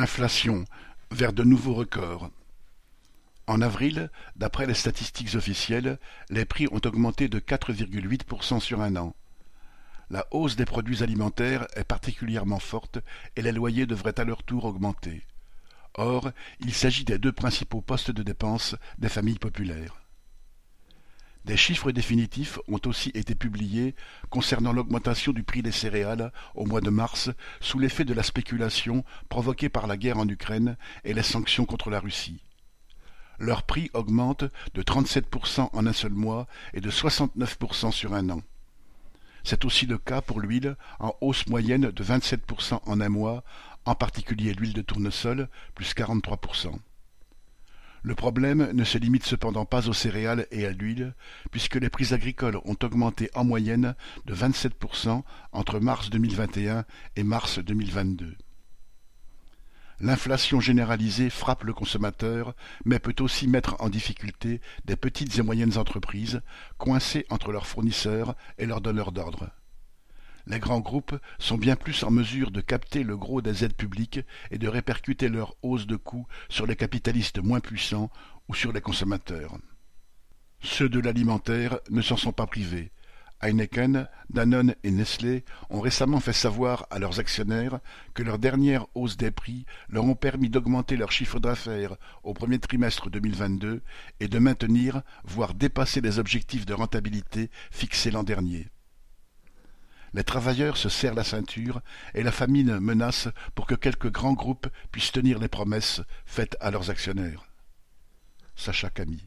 Inflation vers de nouveaux records. En avril, d'après les statistiques officielles, les prix ont augmenté de 4,8% sur un an. La hausse des produits alimentaires est particulièrement forte et les loyers devraient à leur tour augmenter. Or, il s'agit des deux principaux postes de dépenses des familles populaires. Des chiffres définitifs ont aussi été publiés concernant l'augmentation du prix des céréales au mois de mars sous l'effet de la spéculation provoquée par la guerre en Ukraine et les sanctions contre la Russie. Leur prix augmente de 37% en un seul mois et de 69% sur un an. C'est aussi le cas pour l'huile, en hausse moyenne de 27% en un mois, en particulier l'huile de tournesol, plus 43%. Le problème ne se limite cependant pas aux céréales et à l'huile, puisque les prix agricoles ont augmenté en moyenne de 27% entre mars 2021 et mars 2022. L'inflation généralisée frappe le consommateur, mais peut aussi mettre en difficulté des petites et moyennes entreprises, coincées entre leurs fournisseurs et leurs donneurs d'ordre les grands groupes sont bien plus en mesure de capter le gros des aides publiques et de répercuter leur hausse de coûts sur les capitalistes moins puissants ou sur les consommateurs. Ceux de l'alimentaire ne s'en sont pas privés. Heineken, Danone et Nestlé ont récemment fait savoir à leurs actionnaires que leurs dernières hausses des prix leur ont permis d'augmenter leur chiffre d'affaires au premier trimestre 2022 et de maintenir, voire dépasser les objectifs de rentabilité fixés l'an dernier. Les travailleurs se serrent la ceinture et la famine menace pour que quelques grands groupes puissent tenir les promesses faites à leurs actionnaires. Sacha Camille